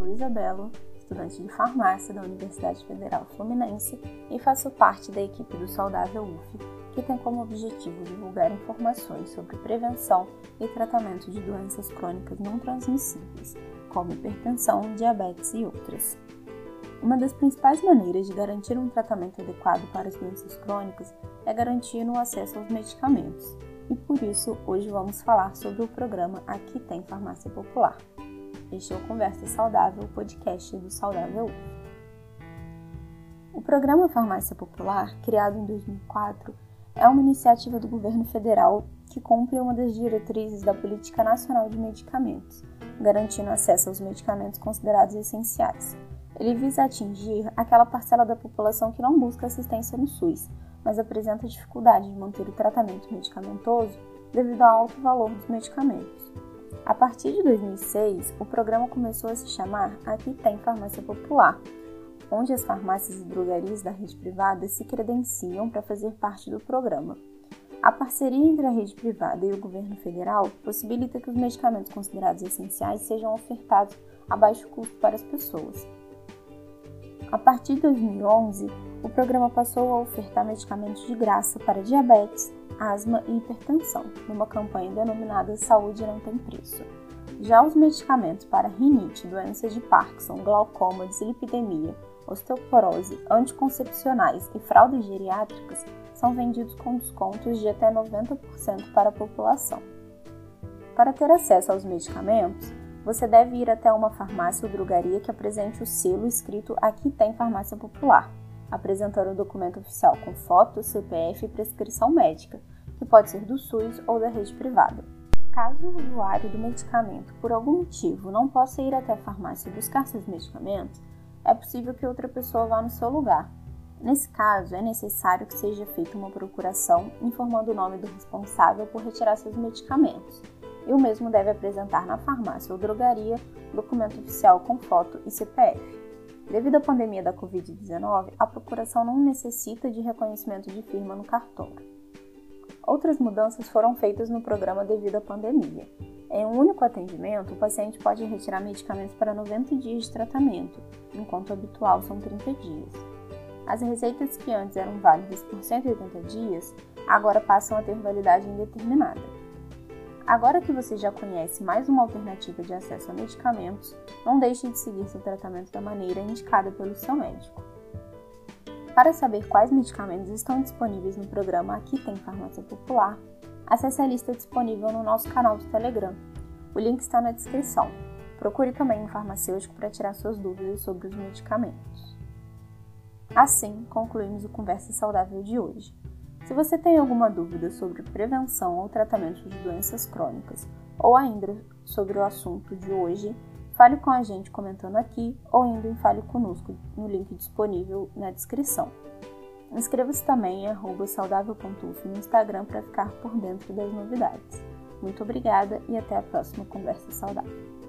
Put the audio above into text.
Luísa Belo, estudante de farmácia da Universidade Federal Fluminense e faço parte da equipe do Saudável UF, que tem como objetivo divulgar informações sobre prevenção e tratamento de doenças crônicas não transmissíveis, como hipertensão, diabetes e outras. Uma das principais maneiras de garantir um tratamento adequado para as doenças crônicas é garantir o acesso aos medicamentos, e por isso hoje vamos falar sobre o programa Aqui Tem Farmácia Popular. Este é o Conversa Saudável, podcast do Saudável O programa Farmácia Popular, criado em 2004, é uma iniciativa do governo federal que cumpre uma das diretrizes da Política Nacional de Medicamentos, garantindo acesso aos medicamentos considerados essenciais. Ele visa atingir aquela parcela da população que não busca assistência no SUS, mas apresenta dificuldade de manter o tratamento medicamentoso devido ao alto valor dos medicamentos. A partir de 2006, o programa começou a se chamar Aqui Tem Farmácia Popular, onde as farmácias e drogarias da rede privada se credenciam para fazer parte do programa. A parceria entre a rede privada e o governo federal possibilita que os medicamentos considerados essenciais sejam ofertados a baixo custo para as pessoas. A partir de 2011, o programa passou a ofertar medicamentos de graça para diabetes, asma e hipertensão, numa campanha denominada Saúde Não Tem Preço. Já os medicamentos para rinite, doenças de Parkinson, glaucoma, dislipidemia, osteoporose, anticoncepcionais e fraldas geriátricas são vendidos com descontos de até 90% para a população. Para ter acesso aos medicamentos, você deve ir até uma farmácia ou drogaria que apresente o selo escrito Aqui tem farmácia popular, apresentando o documento oficial com foto, CPF e prescrição médica, que pode ser do SUS ou da rede privada. Caso o usuário do medicamento, por algum motivo, não possa ir até a farmácia buscar seus medicamentos, é possível que outra pessoa vá no seu lugar. Nesse caso, é necessário que seja feita uma procuração informando o nome do responsável por retirar seus medicamentos, e o mesmo deve apresentar na farmácia ou drogaria documento oficial com foto e CPF. Devido à pandemia da Covid-19, a procuração não necessita de reconhecimento de firma no cartório. Outras mudanças foram feitas no programa devido à pandemia. Em um único atendimento, o paciente pode retirar medicamentos para 90 dias de tratamento, enquanto o habitual são 30 dias. As receitas que antes eram válidas por 180 dias, agora passam a ter validade indeterminada. Agora que você já conhece mais uma alternativa de acesso a medicamentos, não deixe de seguir seu tratamento da maneira indicada pelo seu médico. Para saber quais medicamentos estão disponíveis no programa Aqui Tem Farmácia Popular, acesse a lista disponível no nosso canal do Telegram. O link está na descrição. Procure também um farmacêutico para tirar suas dúvidas sobre os medicamentos. Assim, concluímos o Conversa Saudável de hoje. Se você tem alguma dúvida sobre prevenção ou tratamento de doenças crônicas, ou ainda sobre o assunto de hoje, fale com a gente comentando aqui ou indo em Fale Conosco no link disponível na descrição. Inscreva-se também em saudável.uf no Instagram para ficar por dentro das novidades. Muito obrigada e até a próxima Conversa Saudável.